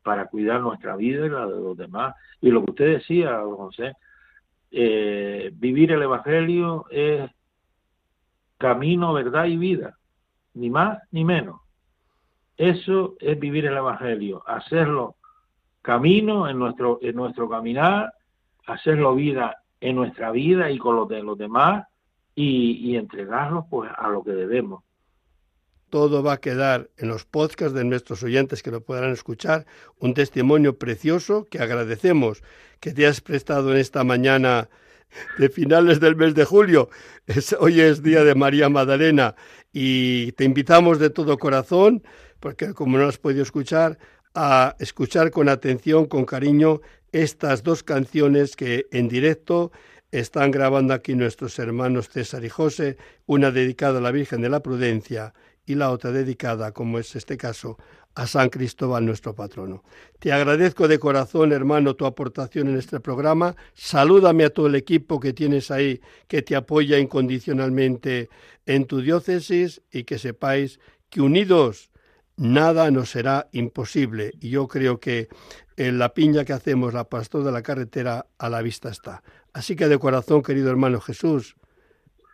Para cuidar nuestra vida y la de los demás. Y lo que usted decía, José, eh, vivir el Evangelio es camino, verdad y vida, ni más ni menos. Eso es vivir el Evangelio, hacerlo camino en nuestro, en nuestro caminar, hacerlo vida en nuestra vida y con los de los demás y, y entregarlo pues a lo que debemos todo va a quedar en los podcasts de nuestros oyentes que lo podrán escuchar, un testimonio precioso que agradecemos que te has prestado en esta mañana de finales del mes de julio. hoy es día de María Magdalena y te invitamos de todo corazón, porque como no has podido escuchar, a escuchar con atención, con cariño, estas dos canciones que en directo están grabando aquí nuestros hermanos César y José, una dedicada a la Virgen de la Prudencia y la otra dedicada, como es este caso, a San Cristóbal, nuestro patrono. Te agradezco de corazón, hermano, tu aportación en este programa. Salúdame a todo el equipo que tienes ahí, que te apoya incondicionalmente en tu diócesis y que sepáis que unidos nada nos será imposible. Y yo creo que en la piña que hacemos, la pastor de la carretera, a la vista está. Así que de corazón, querido hermano Jesús,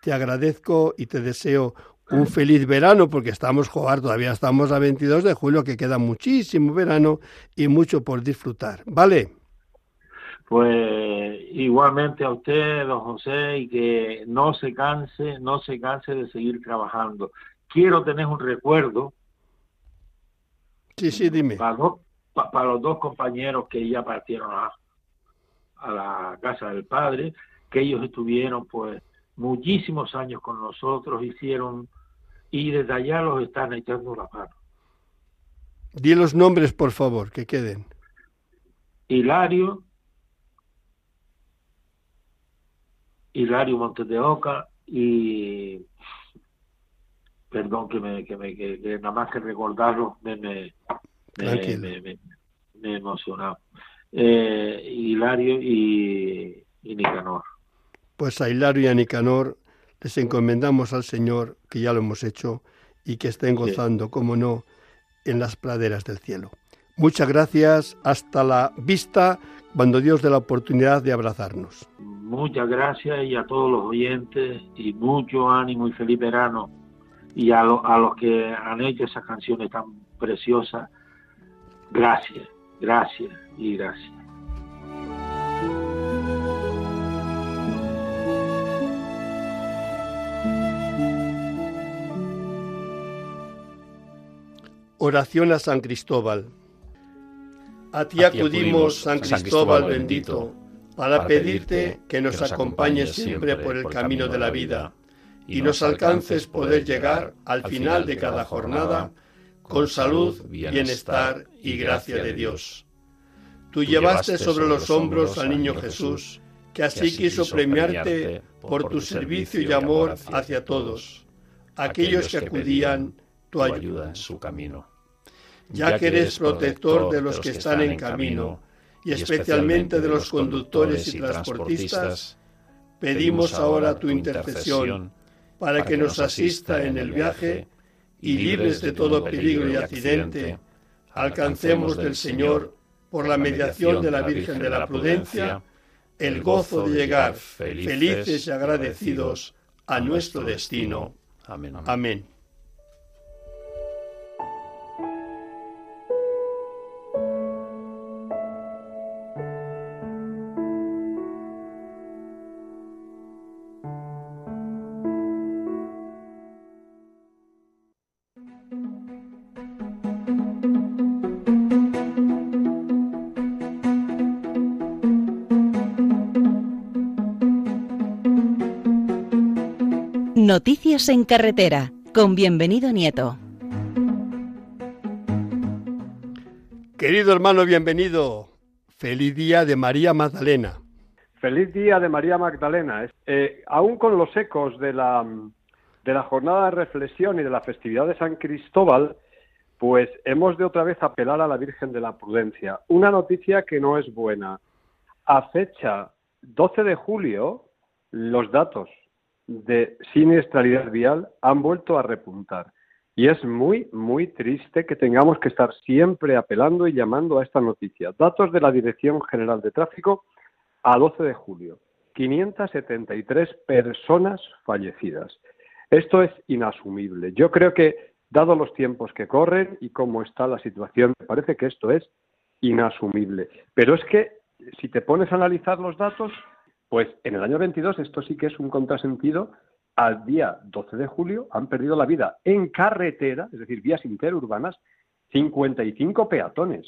te agradezco y te deseo un feliz verano porque estamos jugar, todavía estamos a 22 de julio, que queda muchísimo verano y mucho por disfrutar. ¿Vale? Pues igualmente a usted, don José, y que no se canse, no se canse de seguir trabajando. Quiero tener un recuerdo. Sí, sí, dime. Para, los dos compañeros que ya partieron a, a la casa del padre, que ellos estuvieron pues muchísimos años con nosotros, hicieron y desde allá los están echando la mano. Di los nombres, por favor, que queden. Hilario, Hilario Montes de Oca y perdón que me que me que, nada más que recordarlo me me me, me, me, emocionado eh, Hilario y, y Nicanor pues a Hilario y a Nicanor les encomendamos al Señor, que ya lo hemos hecho, y que estén gozando, como no, en las praderas del cielo. Muchas gracias, hasta la vista cuando Dios dé la oportunidad de abrazarnos. Muchas gracias y a todos los oyentes y mucho ánimo y feliz verano. Y a, a los que han hecho esas canciones tan preciosas, gracias, gracias y gracias. Oración a San Cristóbal. A ti acudimos, San Cristóbal bendito, para pedirte que nos acompañes siempre por el camino de la vida y nos alcances poder llegar al final de cada jornada con salud, bienestar y gracia de Dios. Tú llevaste sobre los hombros al niño Jesús, que así quiso premiarte por tu servicio y amor hacia todos, aquellos que acudían tu ayuda en su camino. Ya que eres protector de los que están en camino, y especialmente de los conductores y transportistas, pedimos ahora tu intercesión para que nos asista en el viaje y libres de todo peligro y accidente, alcancemos del Señor, por la mediación de la Virgen de la Prudencia, el gozo de llegar felices y agradecidos a nuestro destino. Amén. Amén. En carretera con bienvenido Nieto. Querido hermano, bienvenido. Feliz día de María Magdalena. Feliz día de María Magdalena. Eh, aún con los ecos de la, de la jornada de reflexión y de la festividad de San Cristóbal, pues hemos de otra vez apelar a la Virgen de la Prudencia. Una noticia que no es buena. A fecha 12 de julio, los datos de siniestralidad vial han vuelto a repuntar. Y es muy, muy triste que tengamos que estar siempre apelando y llamando a esta noticia. Datos de la Dirección General de Tráfico a 12 de julio. 573 personas fallecidas. Esto es inasumible. Yo creo que, dado los tiempos que corren y cómo está la situación, me parece que esto es inasumible. Pero es que, si te pones a analizar los datos, pues en el año 22 esto sí que es un contrasentido. Al día 12 de julio han perdido la vida en carretera, es decir, vías interurbanas, 55 peatones.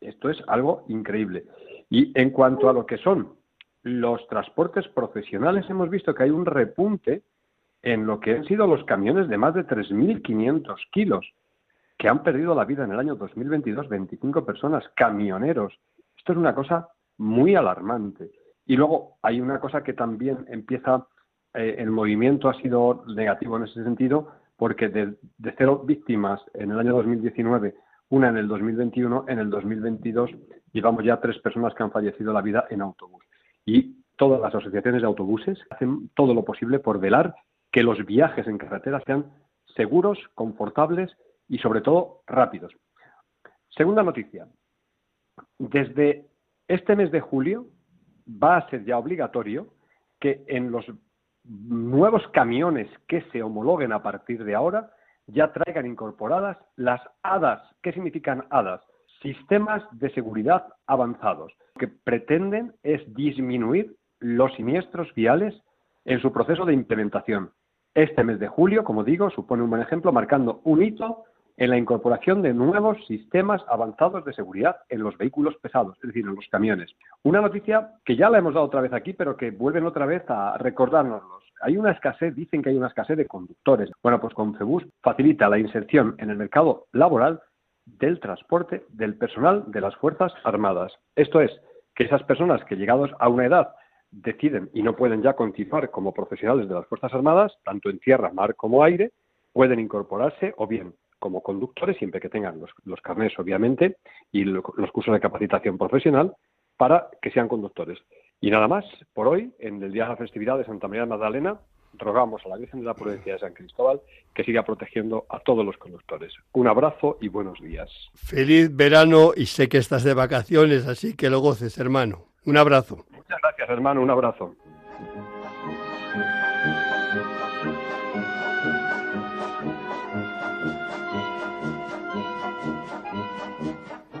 Esto es algo increíble. Y en cuanto a lo que son los transportes profesionales, hemos visto que hay un repunte en lo que han sido los camiones de más de 3.500 kilos, que han perdido la vida en el año 2022 25 personas, camioneros. Esto es una cosa muy alarmante. Y luego hay una cosa que también empieza, eh, el movimiento ha sido negativo en ese sentido, porque de, cero víctimas en el año 2019, una en el 2021, en el 2022 llevamos ya tres personas que han fallecido la vida en autobús. Y todas las asociaciones de autobuses hacen todo lo posible por velar que los viajes en carretera sean seguros, confortables y sobre todo rápidos. Segunda noticia. Desde este mes de julio va a ser ya obligatorio que en los nuevos camiones que se homologuen a partir de ahora ya traigan incorporadas las HADAS. ¿Qué significan HADAS? Sistemas de seguridad avanzados, que pretenden es disminuir los siniestros viales en su proceso de implementación. Este mes de julio, como digo, supone un buen ejemplo, marcando un hito en la incorporación de nuevos sistemas avanzados de seguridad en los vehículos pesados, es decir, en los camiones. Una noticia que ya la hemos dado otra vez aquí, pero que vuelven otra vez a recordárnoslos. Hay una escasez, dicen que hay una escasez de conductores. Bueno, pues Confebus facilita la inserción en el mercado laboral del transporte del personal de las Fuerzas Armadas. Esto es, que esas personas que llegados a una edad deciden y no pueden ya continuar como profesionales de las Fuerzas Armadas, tanto en tierra, mar como aire, pueden incorporarse o bien como conductores, siempre que tengan los, los carnés, obviamente, y los cursos de capacitación profesional, para que sean conductores. Y nada más, por hoy, en el día de la festividad de Santa María Magdalena, rogamos a la Virgen de la Prudencia de San Cristóbal que siga protegiendo a todos los conductores. Un abrazo y buenos días. Feliz verano y sé que estás de vacaciones, así que lo goces, hermano. Un abrazo. Muchas gracias, hermano. Un abrazo.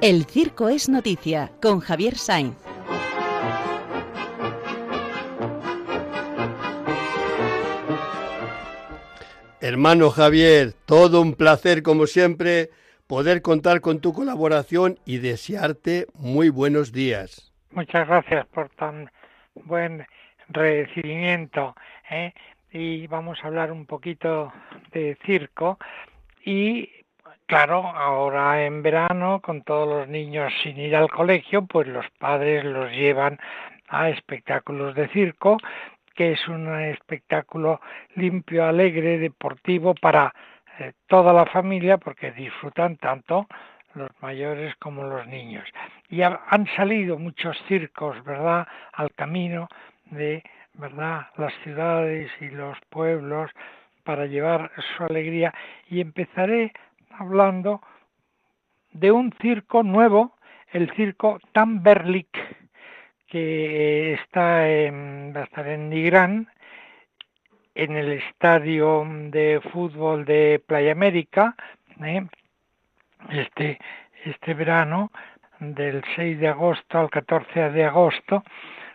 El Circo es Noticia con Javier Sainz. Hermano Javier, todo un placer como siempre poder contar con tu colaboración y desearte muy buenos días. Muchas gracias por tan buen recibimiento. ¿eh? y vamos a hablar un poquito de circo y claro, ahora en verano con todos los niños sin ir al colegio, pues los padres los llevan a espectáculos de circo, que es un espectáculo limpio, alegre, deportivo para eh, toda la familia porque disfrutan tanto los mayores como los niños. Y han salido muchos circos, ¿verdad?, al camino de, ¿verdad?, las ciudades y los pueblos para llevar su alegría. Y empezaré hablando de un circo nuevo, el circo Tamberlik, que está en, va a estar en Nigrán, en el estadio de fútbol de Playa América, ¿eh? este, este verano, del 6 de agosto al 14 de agosto,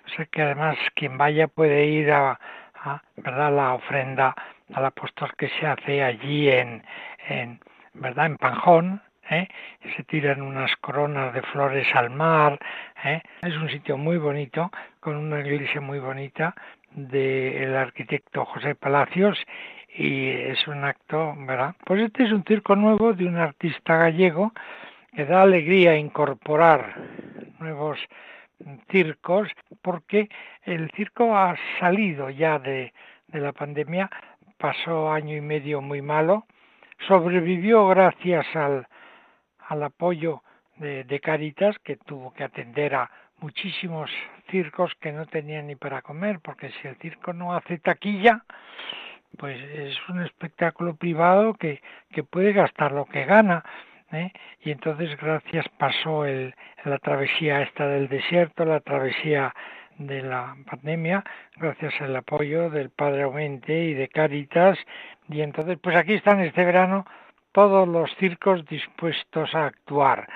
o sea que además quien vaya puede ir a, ¿verdad? la ofrenda al apóstol que se hace allí en ¿verdad? en Panjón, ¿eh? se tiran unas coronas de flores al mar, ¿eh? es un sitio muy bonito, con una iglesia muy bonita del arquitecto José Palacios y es un acto, ¿verdad? Pues este es un circo nuevo de un artista gallego que da alegría incorporar nuevos circos porque el circo ha salido ya de, de la pandemia, pasó año y medio muy malo, sobrevivió gracias al, al apoyo de, de Caritas que tuvo que atender a muchísimos circos que no tenían ni para comer, porque si el circo no hace taquilla, pues es un espectáculo privado que, que puede gastar lo que gana. ¿eh? Y entonces gracias pasó el, la travesía esta del desierto, la travesía de la pandemia, gracias al apoyo del Padre Aumente y de Caritas. Y entonces, pues aquí están este verano todos los circos dispuestos a actuar.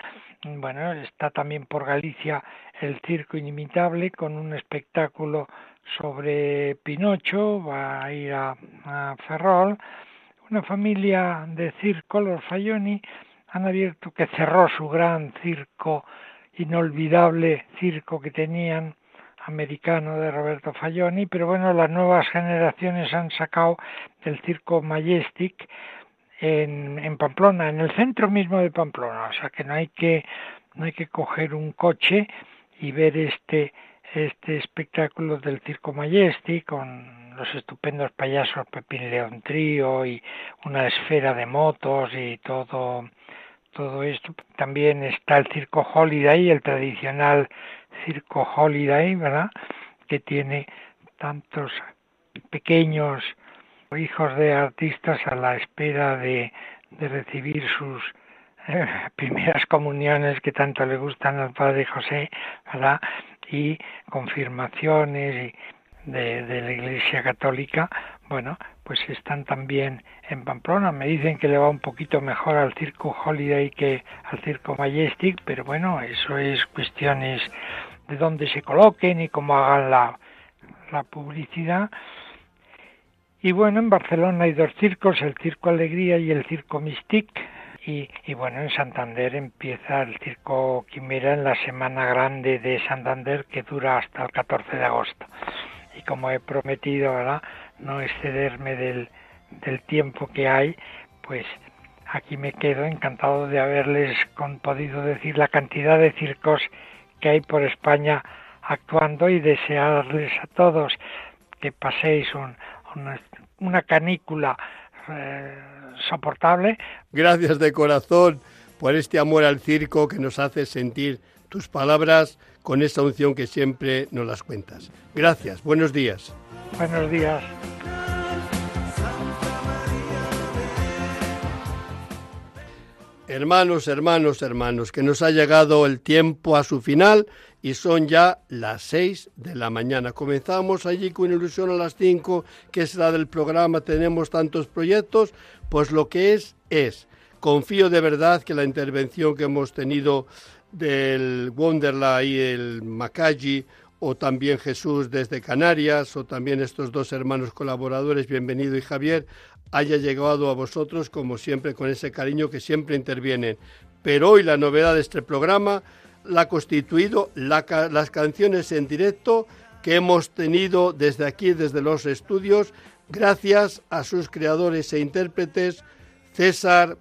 Bueno, está también por Galicia el Circo Inimitable con un espectáculo sobre Pinocho, va a ir a, Ferrol. Una familia de circo, los Fayoni, han abierto, que cerró su gran circo, inolvidable circo que tenían americano de Roberto Fayoni, pero bueno, las nuevas generaciones han sacado el circo Majestic en, en Pamplona, en el centro mismo de Pamplona, o sea que no hay que no hay que coger un coche y ver este este espectáculo del Circo Majestic con los estupendos payasos Pepín León Trío y una esfera de motos y todo todo esto. También está el Circo Holiday, el tradicional Circo Holiday, ¿verdad? Que tiene tantos pequeños hijos de artistas a la espera de, recibir sus eh, primeras comuniones que tanto le gustan al Padre José, ¿verdad? y confirmaciones de la Iglesia Católica, bueno, pues están también en Pamplona. Me dicen que le va un poquito mejor al Circo Holiday que al Circo Majestic, pero bueno, eso es cuestiones de dónde se coloquen y cómo hagan la, publicidad. Y bueno, en Barcelona hay dos circos, el Circo Alegría y el Circo Mystic, y, bueno, en Santander empieza el Circo Quimera en la Semana Grande de Santander que dura hasta el 14 de agosto. Y como he prometido, ¿verdad? No excederme del, del tiempo que hay, pues aquí me quedo encantado de haberles podido decir la cantidad de circos que hay por España actuando y desearles a todos que paséis una, una canícula eh, soportable. Gracias de corazón por este amor al circo que nos hace sentir tus palabras con esa unción que siempre nos las cuentas. Gracias, buenos días. Buenos días. Hermanos, hermanos, hermanos, que nos ha llegado el tiempo a su final y son ya las seis de la mañana. Comenzamos allí con ilusión a las cinco, que es la del programa, tenemos tantos proyectos, pues lo que es, es. Confío de verdad que la intervención que hemos tenido del Wonderla y el Macalli, o también Jesús desde Canarias, o también estos dos hermanos colaboradores, Bienvenido y Javier, haya llegado a vosotros como siempre con ese cariño que siempre intervienen. Pero hoy la novedad de este programa la ha constituido las canciones en directo que hemos tenido desde aquí, desde los estudios gracias a sus creadores e intérpretes César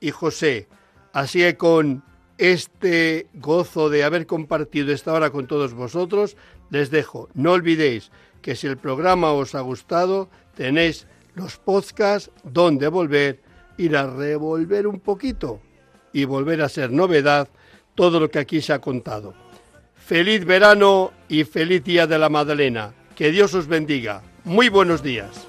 y José. Así que con este gozo de haber compartido esta hora con todos vosotros, les dejo. No olvidéis que si el programa os ha gustado, tenéis los podcasts donde volver, ir a revolver un poquito y volver a ser novedad todo lo que aquí se ha contado. Feliz verano y feliz día de la Madalena. Que Dios os bendiga. Muy buenos días.